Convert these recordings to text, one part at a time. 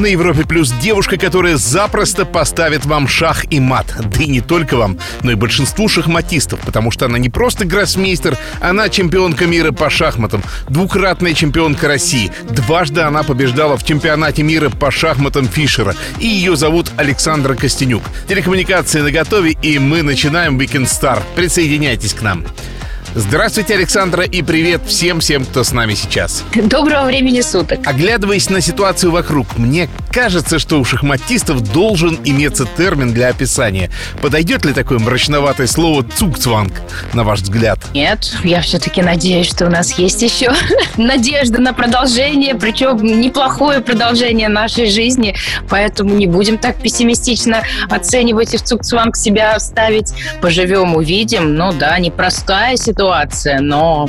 На Европе Плюс девушка, которая запросто поставит вам шах и мат. Да и не только вам, но и большинству шахматистов, потому что она не просто гроссмейстер, она чемпионка мира по шахматам, двукратная чемпионка России. Дважды она побеждала в чемпионате мира по шахматам Фишера. И ее зовут Александра Костенюк. Телекоммуникации на готове, и мы начинаем Weekend Star. Присоединяйтесь к нам. Здравствуйте, Александра, и привет всем-всем, кто с нами сейчас. Доброго времени суток. Оглядываясь на ситуацию вокруг, мне кажется, что у шахматистов должен иметься термин для описания. Подойдет ли такое мрачноватое слово «цукцванг», на ваш взгляд? Нет, я все-таки надеюсь, что у нас есть еще надежда на продолжение, причем неплохое продолжение нашей жизни, поэтому не будем так пессимистично оценивать и в Цукцванг себя ставить. Поживем, увидим. Ну да, непростая ситуация, но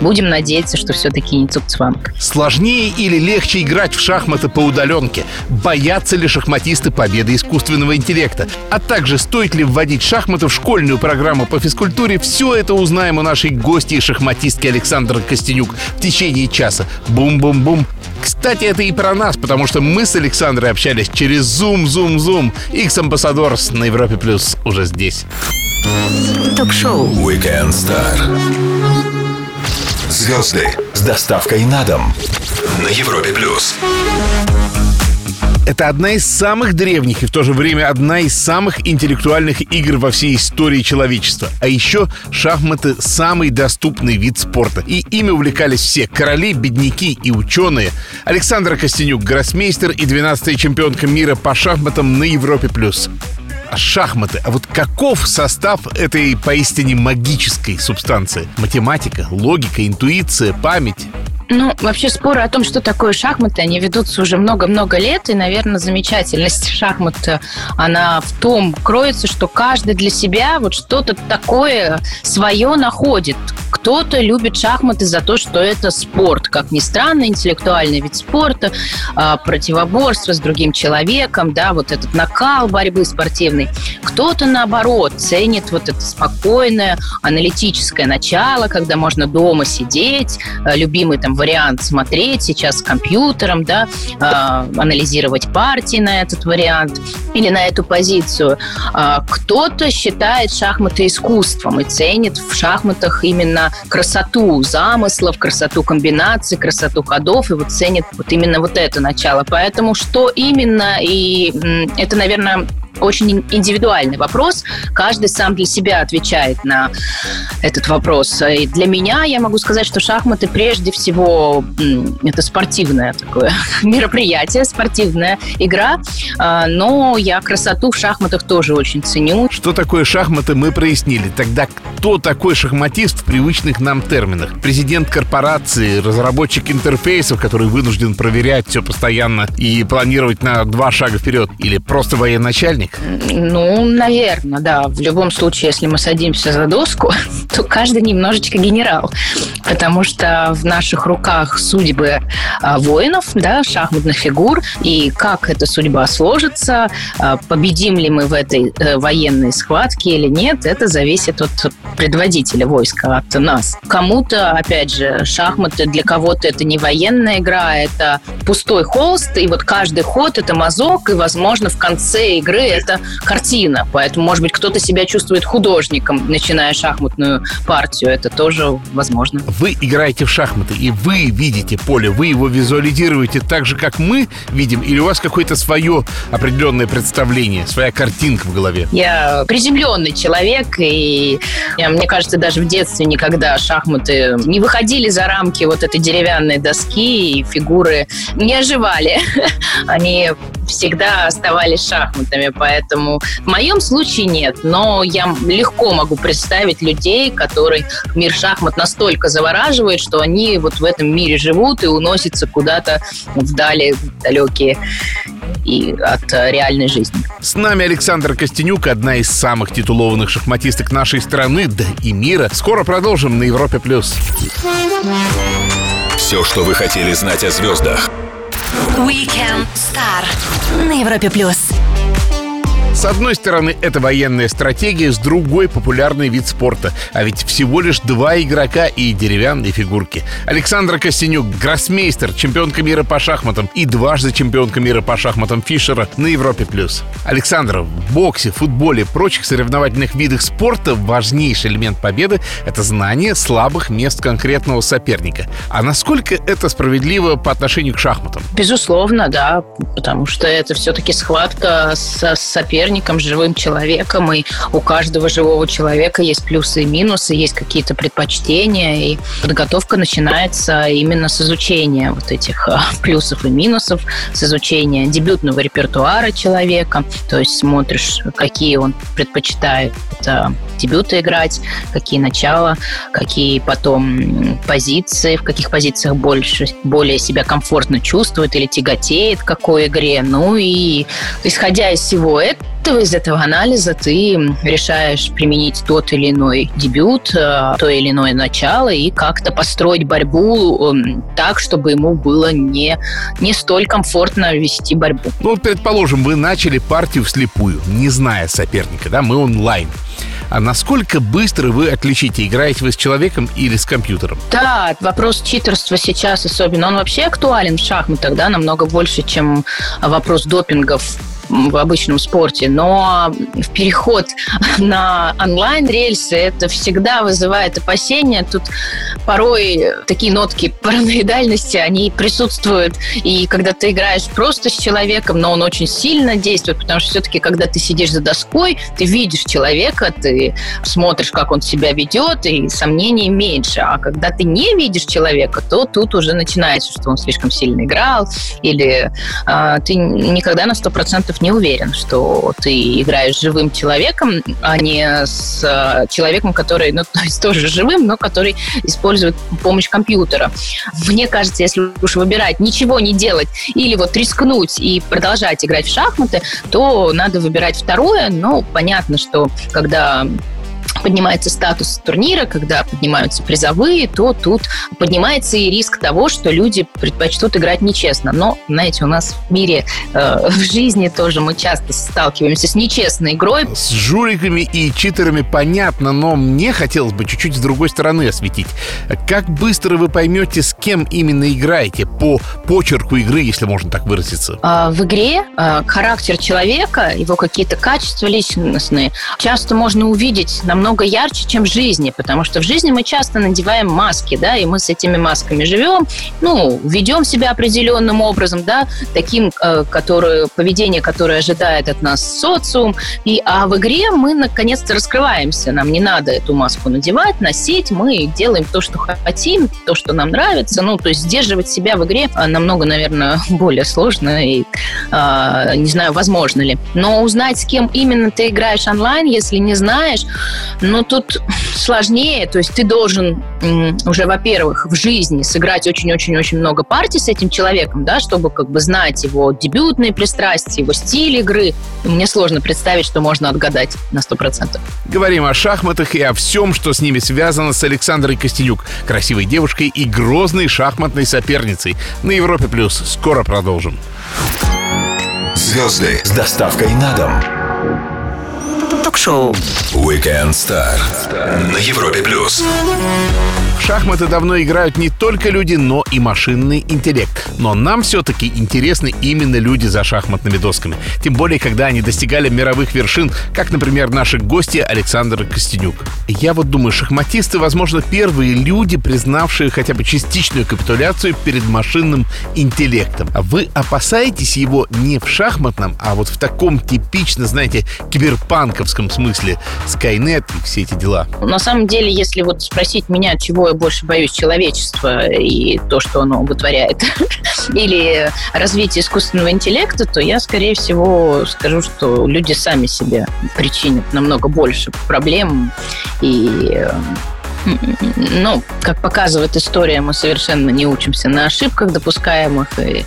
будем надеяться, что все-таки не Цукцванг. Сложнее или легче играть в шахматы по удаленке? Боятся ли шахматисты победы искусственного интеллекта? А также стоит ли вводить шахматы в школьную программу по физкультуре? Все это узнаем у нашей гости и шахматистки Александры Костенюк в течение часа. Бум-бум-бум. Кстати, это и про нас, потому что мы с Александрой общались через Zoom, Zoom, Zoom. X-Ambassadors на Европе Плюс уже здесь. Ток-шоу Weekend Star. Звезды с доставкой на дом на Европе плюс. Это одна из самых древних и в то же время одна из самых интеллектуальных игр во всей истории человечества. А еще шахматы – самый доступный вид спорта. И ими увлекались все – короли, бедняки и ученые. Александра Костенюк – гроссмейстер и 12-я чемпионка мира по шахматам на Европе+. плюс. А Шахматы. А вот каков состав этой поистине магической субстанции? Математика, логика, интуиция, память. Ну, вообще споры о том, что такое шахматы, они ведутся уже много-много лет, и, наверное, замечательность шахмат, она в том кроется, что каждый для себя вот что-то такое свое находит. Кто-то любит шахматы за то, что это спорт, как ни странно, интеллектуальный вид спорта, а, противоборство с другим человеком, да, вот этот накал борьбы спортивной. Кто-то, наоборот, ценит вот это спокойное, аналитическое начало, когда можно дома сидеть, а, любимый там вариант смотреть сейчас с компьютером, да, а, анализировать партии на этот вариант или на эту позицию. Кто-то считает шахматы искусством и ценит в шахматах именно красоту замыслов, красоту комбинаций, красоту ходов, и вот ценит вот именно вот это начало. Поэтому что именно, и это, наверное, очень индивидуальный вопрос. Каждый сам для себя отвечает на этот вопрос. И для меня я могу сказать, что шахматы прежде всего это спортивное такое мероприятие, спортивная игра. А, Но я красоту в шахматах тоже очень ценю. Что такое шахматы, мы прояснили. Тогда кто такой шахматист в привычных нам терминах? Президент корпорации, разработчик интерфейсов, который вынужден проверять все постоянно и планировать на два шага вперед? Или просто военачальник? Ну, наверное, да. В любом случае, если мы садимся за доску, то каждый немножечко генерал. Потому что в наших руках судьбы а, воинов, да, шахматных фигур, и как эта судьба сложится, а, победим ли мы в этой э, военной схватке или нет, это зависит от предводителя войска, от нас. Кому-то, опять же, шахматы для кого-то это не военная игра, это пустой холст, и вот каждый ход это мазок, и, возможно, в конце игры это картина. Поэтому, может быть, кто-то себя чувствует художником, начиная шахматную партию. Это тоже возможно. Вы играете в шахматы, и вы видите поле, вы его визуализируете так же, как мы видим, или у вас какое-то свое определенное представление, своя картинка в голове? Я приземленный человек, и я, мне кажется, даже в детстве никогда шахматы не выходили за рамки вот этой деревянной доски, и фигуры не оживали. Они всегда оставались шахматами, поэтому в моем случае нет, но я легко могу представить людей, которые мир шахмат настолько завораживает, что они вот в этом мире живут и уносятся куда-то вдали, далекие и от э, реальной жизни. С нами Александр Костенюк, одна из самых титулованных шахматисток нашей страны, да и мира. Скоро продолжим на Европе+. плюс. Все, что вы хотели знать о звездах. Weekend Star на Европе плюс. С одной стороны, это военная стратегия, с другой — популярный вид спорта. А ведь всего лишь два игрока и деревянные фигурки. Александра Костенюк, гроссмейстер, чемпионка мира по шахматам и дважды чемпионка мира по шахматам Фишера на Европе+. плюс. Александра, в боксе, футболе, прочих соревновательных видах спорта важнейший элемент победы — это знание слабых мест конкретного соперника. А насколько это справедливо по отношению к шахматам? Безусловно, да, потому что это все-таки схватка с соперником, живым человеком, и у каждого живого человека есть плюсы и минусы, есть какие-то предпочтения, и подготовка начинается именно с изучения вот этих а, плюсов и минусов, с изучения дебютного репертуара человека, то есть смотришь, какие он предпочитает а, дебюты играть, какие начала, какие потом позиции, в каких позициях больше, более себя комфортно чувствует или тяготеет к какой игре. Ну и исходя из всего этого, из этого анализа ты решаешь применить тот или иной дебют, э, то или иное начало и как-то построить борьбу эм, так, чтобы ему было не, не столь комфортно вести борьбу. Ну, предположим, вы начали партию вслепую, не зная соперника, да, мы онлайн. А насколько быстро вы отличите, играете вы с человеком или с компьютером? Да, вопрос читерства сейчас особенно, он вообще актуален в шахматах, да, намного больше, чем вопрос допингов в обычном спорте, но в переход на онлайн-рельсы это всегда вызывает опасения. Тут порой такие нотки параноидальности, они присутствуют. И когда ты играешь просто с человеком, но он очень сильно действует, потому что все-таки, когда ты сидишь за доской, ты видишь человека, ты смотришь, как он себя ведет, и сомнений меньше. А когда ты не видишь человека, то тут уже начинается, что он слишком сильно играл, или э, ты никогда на 100% не уверен, что ты играешь живым человеком, а не с э, человеком, который, ну, то есть тоже живым, но который использует помощь компьютера. Мне кажется, если уж выбирать ничего не делать или вот рискнуть и продолжать играть в шахматы, то надо выбирать второе. Но понятно, что когда поднимается статус турнира, когда поднимаются призовые, то тут поднимается и риск того, что люди предпочтут играть нечестно. Но, знаете, у нас в мире, э, в жизни тоже мы часто сталкиваемся с нечестной игрой. С жуликами и читерами понятно, но мне хотелось бы чуть-чуть с другой стороны осветить. Как быстро вы поймете, с кем именно играете по почерку игры, если можно так выразиться? А, в игре а, характер человека, его какие-то качества личностные часто можно увидеть намного намного ярче, чем в жизни, потому что в жизни мы часто надеваем маски, да, и мы с этими масками живем, ну, ведем себя определенным образом, да, таким, э, который, поведение, которое ожидает от нас социум, и, а в игре мы наконец-то раскрываемся, нам не надо эту маску надевать, носить, мы делаем то, что хотим, то, что нам нравится, ну, то есть сдерживать себя в игре а, намного, наверное, более сложно и э, не знаю, возможно ли. Но узнать, с кем именно ты играешь онлайн, если не знаешь, но тут сложнее, то есть ты должен уже, во-первых, в жизни сыграть очень-очень-очень много партий с этим человеком, да, чтобы как бы знать его дебютные пристрастия, его стиль игры. мне сложно представить, что можно отгадать на 100%. Говорим о шахматах и о всем, что с ними связано с Александрой Костенюк, красивой девушкой и грозной шахматной соперницей. На Европе Плюс скоро продолжим. Звезды с доставкой на дом ток-шоу Weekend Star на Европе плюс. В шахматы давно играют не только люди, но и машинный интеллект. Но нам все-таки интересны именно люди за шахматными досками. Тем более, когда они достигали мировых вершин, как, например, наши гости Александр Костенюк. Я вот думаю, шахматисты, возможно, первые люди, признавшие хотя бы частичную капитуляцию перед машинным интеллектом. А вы опасаетесь его не в шахматном, а вот в таком типично, знаете, киберпанковском смысле Skynet и все эти дела? На самом деле, если вот спросить меня, чего я больше боюсь, человечества и то, что оно вытворяет, или развитие искусственного интеллекта, то я, скорее всего, скажу, что люди сами себе причинят намного больше проблем и ну, как показывает история, мы совершенно не учимся на ошибках допускаемых, и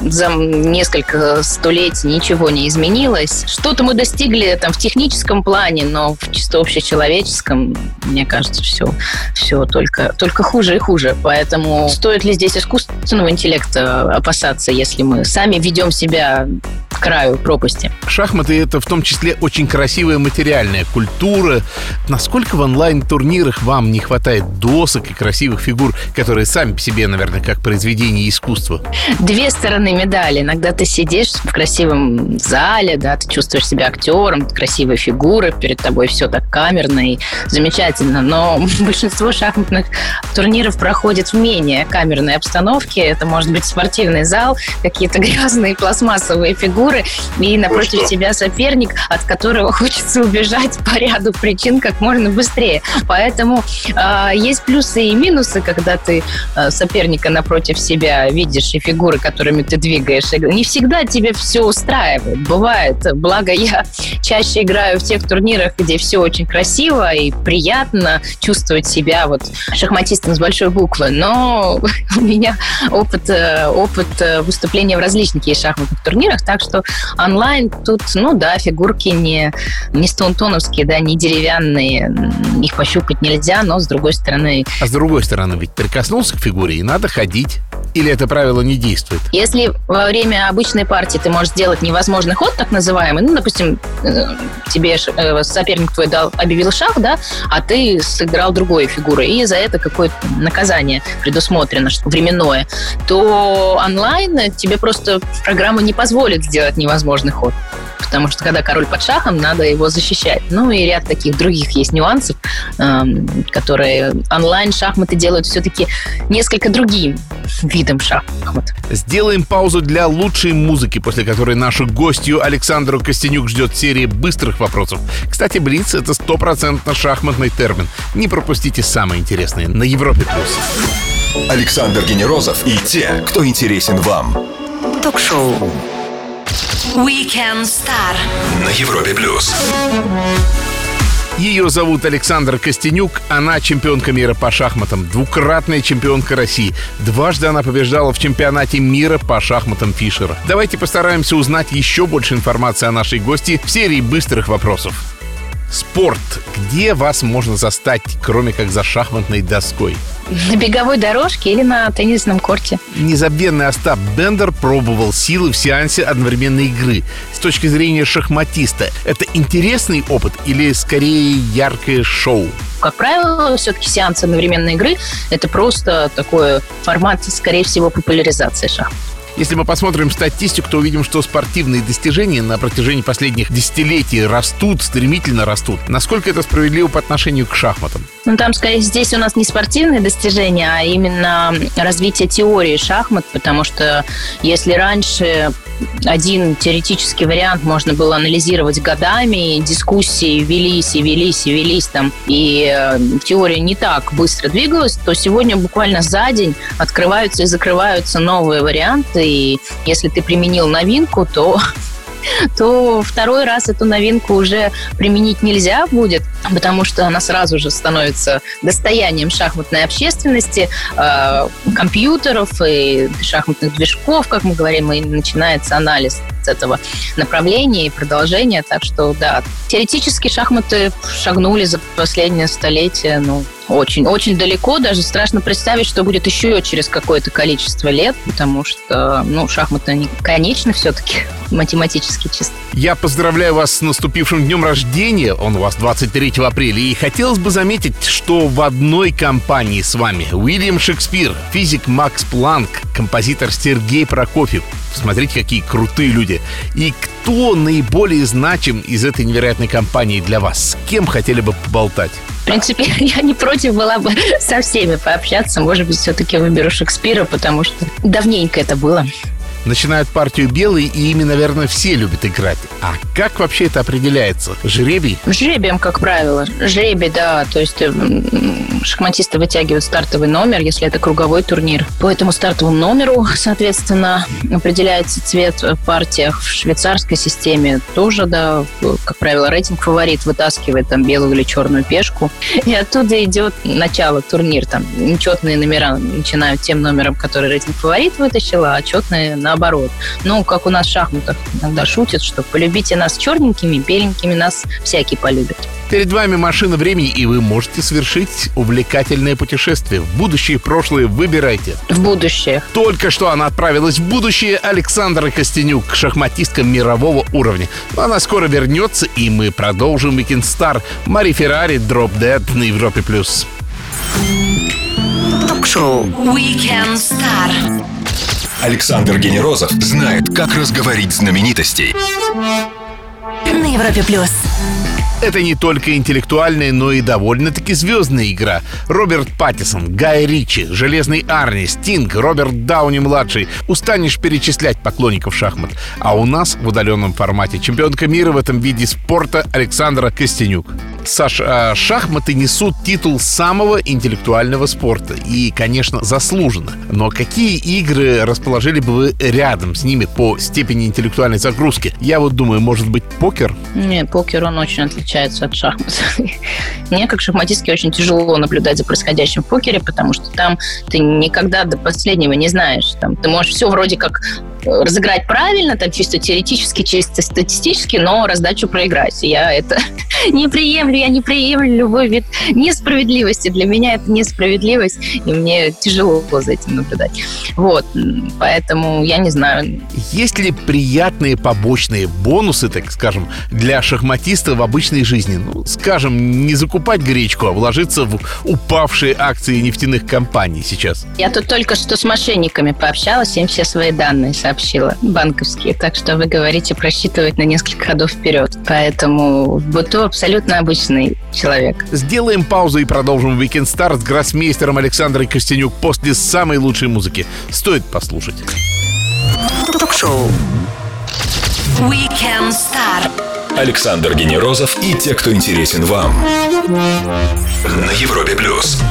за несколько столетий ничего не изменилось. Что-то мы достигли там в техническом плане, но в чисто общечеловеческом, мне кажется, все, все только, только хуже и хуже. Поэтому стоит ли здесь искусственного интеллекта опасаться, если мы сами ведем себя краю пропасти? Шахматы — это в том числе очень красивая материальная культура. Насколько в онлайн-турнирах вам не хватает досок и красивых фигур, которые сами по себе, наверное, как произведение искусства? Две стороны медали. Иногда ты сидишь в красивом зале, да, ты чувствуешь себя актером, красивые фигуры, перед тобой все так камерно и замечательно. Но большинство шахматных турниров проходит в менее камерной обстановке. Это может быть спортивный зал, какие-то грязные пластмассовые фигуры, и напротив тебя соперник, от которого хочется убежать по ряду причин как можно быстрее. Поэтому э, есть плюсы и минусы, когда ты э, соперника напротив себя видишь и фигуры, которыми ты двигаешь. Не всегда тебе все устраивает. Бывает. Благо, я чаще играю в тех турнирах, где все очень красиво и приятно чувствовать себя вот шахматистом с большой буквы. Но у меня опыт, э, опыт э, выступления в различных шахматных турнирах, так что онлайн тут, ну да, фигурки не, не стаунтоновские, да, не деревянные, их пощупать нельзя, но с другой стороны... А с другой стороны, ведь прикоснулся к фигуре, и надо ходить. Или это правило не действует? Если во время обычной партии ты можешь сделать невозможный ход, так называемый, ну, допустим, э, тебе соперник твой дал, объявил шах, да, а ты сыграл другой фигурой, и за это какое-то наказание предусмотрено, что временное, то онлайн тебе просто программа не позволит сделать невозможный ход потому что когда король под шахом, надо его защищать. Ну и ряд таких других есть нюансов, эм, которые онлайн-шахматы делают все-таки несколько другим видом шахмат. Сделаем паузу для лучшей музыки, после которой нашу гостью Александру Костенюк ждет серия быстрых вопросов. Кстати, Блиц — это стопроцентно шахматный термин. Не пропустите самое интересное на Европе+. плюс. Александр Генерозов и те, кто интересен вам. Ток-шоу Weekend Star на Европе плюс. Ее зовут Александр Костенюк. Она чемпионка мира по шахматам, двукратная чемпионка России. Дважды она побеждала в чемпионате мира по шахматам Фишера. Давайте постараемся узнать еще больше информации о нашей гости в серии быстрых вопросов. Спорт. Где вас можно застать, кроме как за шахматной доской? На беговой дорожке или на теннисном корте? Незабвенный Остап Бендер пробовал силы в сеансе одновременной игры. С точки зрения шахматиста, это интересный опыт или скорее яркое шоу? Как правило, все-таки сеанс одновременной игры – это просто такой формат, скорее всего, популяризации шахмат. Если мы посмотрим статистику, то увидим, что спортивные достижения на протяжении последних десятилетий растут, стремительно растут. Насколько это справедливо по отношению к шахматам? Ну, там, скорее, здесь у нас не спортивные достижения, а именно развитие теории шахмат, потому что если раньше один теоретический вариант можно было анализировать годами, дискуссии велись и велись и велись там, и э, теория не так быстро двигалась, то сегодня буквально за день открываются и закрываются новые варианты, и если ты применил новинку, то то второй раз эту новинку уже применить нельзя будет, потому что она сразу же становится достоянием шахматной общественности, э, компьютеров и шахматных движков, как мы говорим, и начинается анализ этого направления и продолжения. Так что, да, теоретически шахматы шагнули за последнее столетие, ну, очень, очень далеко. Даже страшно представить, что будет еще через какое-то количество лет, потому что, ну, шахматы, они конечны все-таки, математически чисто. Я поздравляю вас с наступившим днем рождения. Он у вас 23 апреля. И хотелось бы заметить, что в одной компании с вами Уильям Шекспир, физик Макс Планк, композитор Сергей Прокофьев. Смотрите, какие крутые люди. И кто наиболее значим из этой невероятной компании для вас? С кем хотели бы поболтать? В принципе, я не против была бы со всеми пообщаться. Может быть, все-таки выберу Шекспира, потому что давненько это было. Начинают партию белые, и ими, наверное, все любят играть. А как вообще это определяется? Жребий? Жребием, как правило. Жребий, да. То есть шахматисты вытягивают стартовый номер, если это круговой турнир. По этому стартовому номеру, соответственно, определяется цвет в партиях. В швейцарской системе тоже, да, как правило, рейтинг фаворит вытаскивает там белую или черную пешку. И оттуда идет начало турнир. Там нечетные номера начинают тем номером, который рейтинг фаворит вытащил, а четные наоборот. Ну, как у нас в шахматах иногда шутят, что полюбите нас черненькими, беленькими нас всякий полюбит. Перед вами машина времени, и вы можете совершить увлекательное путешествие. В будущее и прошлое выбирайте. В будущее. Только что она отправилась в будущее Александра Костенюк, шахматистка мирового уровня. Но она скоро вернется, и мы продолжим Weekend Star. Мари Феррари, Drop Dead на Европе+. плюс. Ток-шоу Weekend Star. Александр Генерозов знает, как разговорить знаменитостей. На Европе плюс. Это не только интеллектуальная, но и довольно-таки звездная игра. Роберт Паттисон, Гай Ричи, Железный Арни, Стинг, Роберт Дауни-младший. Устанешь перечислять поклонников шахмат. А у нас в удаленном формате чемпионка мира в этом виде спорта Александра Костенюк. Саш, а шахматы несут титул самого интеллектуального спорта. И, конечно, заслуженно. Но какие игры расположили бы вы рядом с ними по степени интеллектуальной загрузки? Я вот думаю, может быть, покер? Не, покер, он очень отличается от шахмат. Мне, как шахматистке, очень тяжело наблюдать за происходящим в покере, потому что там ты никогда до последнего не знаешь. Там ты можешь все вроде как разыграть правильно, там чисто теоретически, чисто статистически, но раздачу проиграть. Я это не приемлю, я не приемлю любой вид несправедливости. Для меня это несправедливость, и мне тяжело за этим наблюдать. Вот, поэтому я не знаю. Есть ли приятные побочные бонусы, так скажем, для шахматиста в обычной жизни? Ну, скажем, не закупать гречку, а вложиться в упавшие акции нефтяных компаний сейчас. Я тут только что с мошенниками пообщалась, им все свои данные сообщила, банковские. Так что вы говорите просчитывать на несколько ходов вперед. Поэтому в быту абсолютно обычный человек. Сделаем паузу и продолжим Weekend Star с гроссмейстером Александрой Костенюк после самой лучшей музыки. Стоит послушать. Ток-шоу Weekend Star. Александр Генерозов и те, кто интересен вам. На Европе плюс.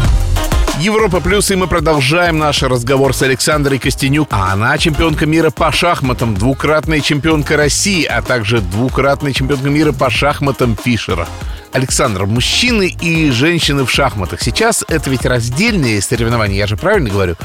Европа Плюс, и мы продолжаем наш разговор с Александрой Костенюк. А она чемпионка мира по шахматам, двукратная чемпионка России, а также двукратная чемпионка мира по шахматам Фишера. Александр, мужчины и женщины в шахматах. Сейчас это ведь раздельные соревнования, я же правильно говорю?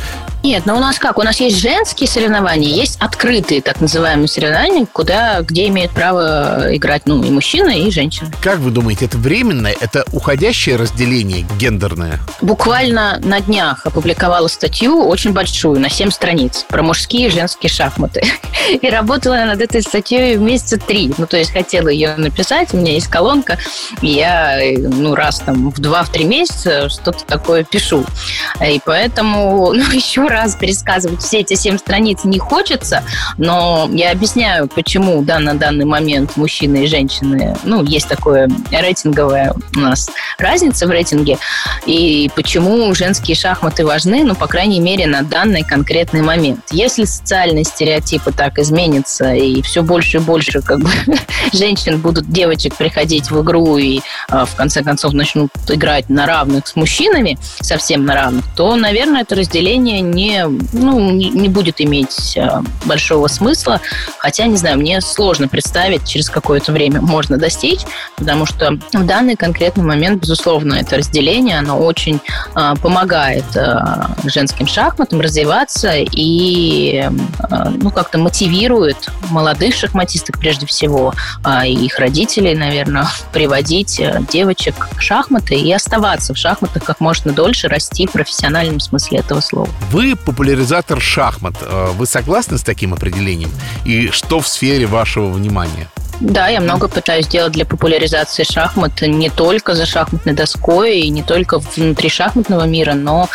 Нет, но у нас как? У нас есть женские соревнования, есть открытые так называемые соревнования, куда, где имеют право играть ну, и мужчины, и женщины. Как вы думаете, это временное, это уходящее разделение гендерное? Буквально на днях опубликовала статью очень большую, на 7 страниц, про мужские и женские шахматы. И работала над этой статьей месяца три. Ну, то есть хотела ее написать, у меня есть колонка, и я ну, раз там в два-три месяца что-то такое пишу. И поэтому ну, еще раз пересказывать все эти семь страниц не хочется, но я объясняю, почему да, на данный момент мужчины и женщины, ну, есть такое рейтинговая у нас разница в рейтинге, и почему женские шахматы важны, ну, по крайней мере, на данный конкретный момент. Если социальные стереотипы так изменятся, и все больше и больше как бы женщин будут девочек приходить в игру и в конце концов начнут играть на равных с мужчинами, совсем на равных, то, наверное, это разделение не, ну, не будет иметь а, большого смысла. Хотя, не знаю, мне сложно представить, через какое-то время можно достичь, потому что в данный конкретный момент, безусловно, это разделение, оно очень э, помогает женским шахматам развиваться и ну, как-то мотивирует молодых шахматисток прежде всего, и их родителей, наверное, приводить учить э, девочек шахматы и оставаться в шахматах как можно дольше, расти в профессиональном смысле этого слова. Вы популяризатор шахмат. Э, вы согласны с таким определением? И что в сфере вашего внимания? Да, я много пытаюсь делать для популяризации шахмат не только за шахматной доской и не только внутри шахматного мира, но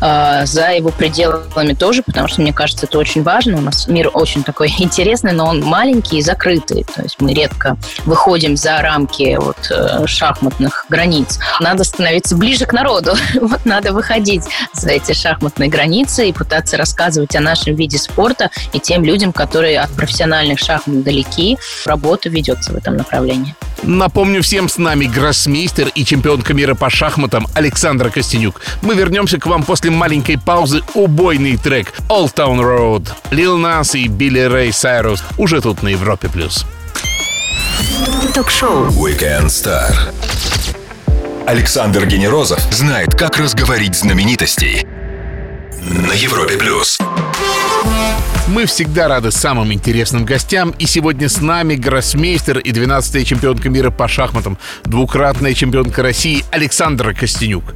э, за его пределами тоже, потому что мне кажется, это очень важно. У нас мир очень такой интересный, но он маленький и закрытый. То есть мы редко выходим за рамки вот, э, шахматных границ. Надо становиться ближе к народу. вот надо выходить за эти шахматные границы и пытаться рассказывать о нашем виде спорта и тем людям, которые от профессиональных шахмат далеки, работают работа ведется в этом направлении. Напомню всем, с нами гроссмейстер и чемпионка мира по шахматам Александра Костенюк. Мы вернемся к вам после маленькой паузы. Убойный трек Old Town Road. Лил Нас и Билли Рэй Сайрус уже тут на Европе+. плюс. Ток-шоу. Weekend Star. Александр Генерозов знает, как разговорить знаменитостей. На Европе плюс. Мы всегда рады самым интересным гостям, и сегодня с нами гроссмейстер и 12-я чемпионка мира по шахматам, двукратная чемпионка России Александра Костенюк.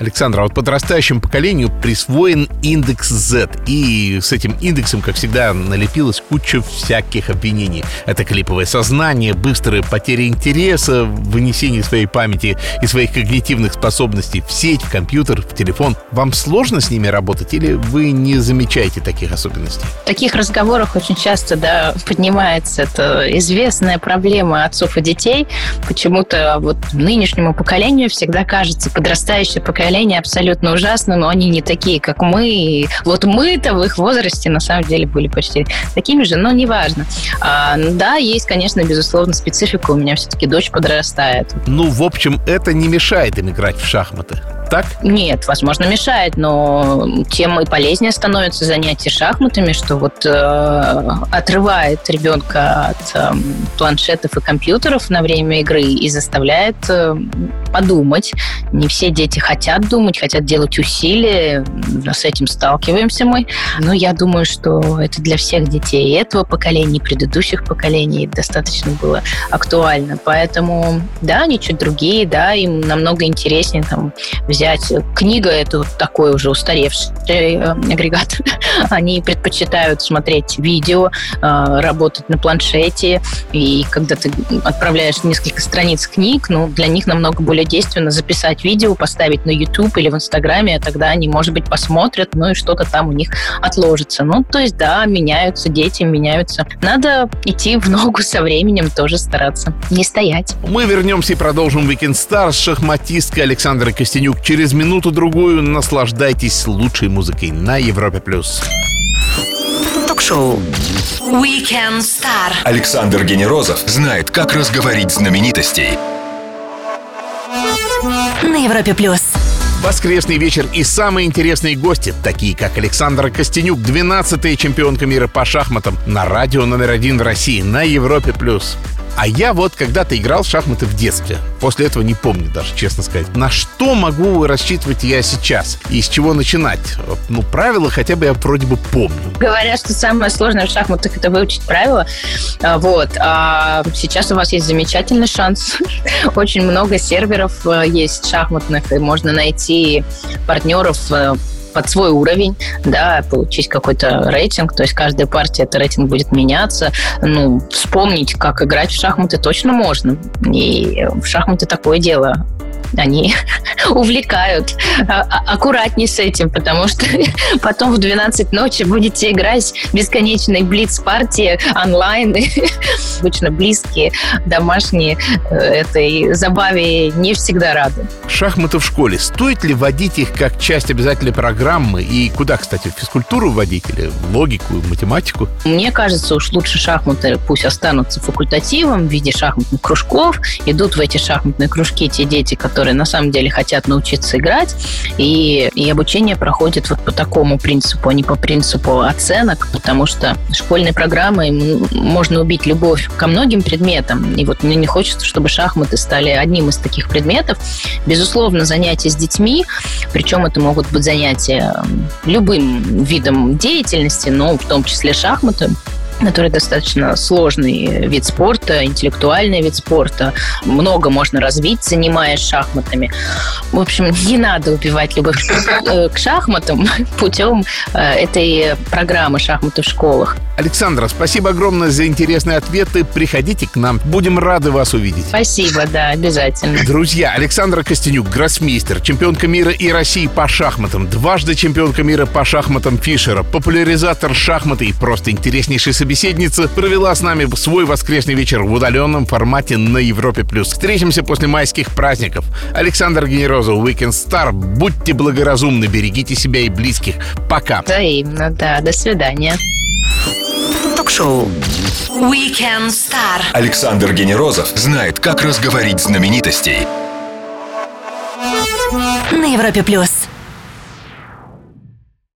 Александр, а вот подрастающему поколению присвоен индекс Z. И с этим индексом, как всегда, налепилась куча всяких обвинений. Это клиповое сознание, быстрая потеря интереса, вынесение своей памяти и своих когнитивных способностей в сеть, в компьютер, в телефон. Вам сложно с ними работать или вы не замечаете таких особенностей? В таких разговорах очень часто да, поднимается эта известная проблема отцов и детей. Почему-то вот нынешнему поколению всегда кажется подрастающее поколение поколение абсолютно ужасно, но они не такие, как мы. И вот мы-то в их возрасте на самом деле были почти такими же, но неважно. А, да, есть, конечно, безусловно, специфика. У меня все-таки дочь подрастает. Ну, в общем, это не мешает им играть в шахматы так? Нет, возможно, мешает, но тем и полезнее становится занятие шахматами, что вот э, отрывает ребенка от э, планшетов и компьютеров на время игры и заставляет э, подумать. Не все дети хотят думать, хотят делать усилия, с этим сталкиваемся мы. Но я думаю, что это для всех детей этого поколения, и предыдущих поколений достаточно было актуально. Поэтому, да, они чуть другие, да, им намного интереснее там взять. Книга – это вот такой уже устаревший э, агрегат. Они предпочитают смотреть видео, э, работать на планшете. И когда ты отправляешь несколько страниц книг, ну, для них намного более действенно записать видео, поставить на YouTube или в Инстаграме, а тогда они, может быть, посмотрят, ну и что-то там у них отложится. Ну, то есть, да, меняются дети, меняются. Надо идти в ногу со временем, тоже стараться, не стоять. Мы вернемся и продолжим Weekend Star с шахматисткой Александрой Костенюк Через минуту-другую наслаждайтесь лучшей музыкой на Европе+. плюс. Ток-шоу Weekend Star. Александр Генерозов знает, как разговорить знаменитостей. На Европе+. плюс. Воскресный вечер и самые интересные гости, такие как Александра Костенюк, 12-я чемпионка мира по шахматам на радио номер один в России на Европе+. плюс. А я вот когда-то играл в шахматы в детстве. После этого не помню даже, честно сказать. На что могу рассчитывать я сейчас? И с чего начинать? Ну, правила хотя бы я вроде бы помню. Говорят, что самое сложное в шахматах это выучить правила. А, вот. А сейчас у вас есть замечательный шанс. Очень много серверов э, есть шахматных, и можно найти партнеров э, под свой уровень, да, получить какой-то рейтинг, то есть каждая партия этот рейтинг будет меняться. Ну, вспомнить, как играть в шахматы точно можно. И в шахматы такое дело они увлекают. А, а, аккуратней с этим, потому что потом в 12 ночи будете играть бесконечные блиц-партии онлайн. Обычно близкие, домашние э, этой забаве не всегда рады. Шахматы в школе. Стоит ли вводить их как часть обязательной программы? И куда, кстати, физкультуру вводить? Или логику, математику? Мне кажется, уж лучше шахматы пусть останутся факультативом в виде шахматных кружков. Идут в эти шахматные кружки те дети, которые которые на самом деле хотят научиться играть, и, и обучение проходит вот по такому принципу, а не по принципу оценок, потому что школьной программой можно убить любовь ко многим предметам, и вот мне не хочется, чтобы шахматы стали одним из таких предметов. Безусловно, занятия с детьми, причем это могут быть занятия любым видом деятельности, но в том числе шахматы, который достаточно сложный вид спорта, интеллектуальный вид спорта. Много можно развить, занимаясь шахматами. В общем, не надо убивать любовь э, к шахматам путем э, этой программы «Шахматы в школах». Александра, спасибо огромное за интересные ответы. Приходите к нам. Будем рады вас увидеть. Спасибо, да, обязательно. Друзья, Александра Костенюк, гроссмейстер, чемпионка мира и России по шахматам, дважды чемпионка мира по шахматам Фишера, популяризатор шахматы и просто интереснейший собеседница, провела с нами свой воскресный вечер в удаленном формате на Европе+. плюс. Встретимся после майских праздников. Александр Генерозов, Weekend Star. Будьте благоразумны, берегите себя и близких. Пока. Взаимно, да. До свидания Ток-шоу Weekend Star. Александр Генерозов знает, как разговорить знаменитостей. На Европе плюс.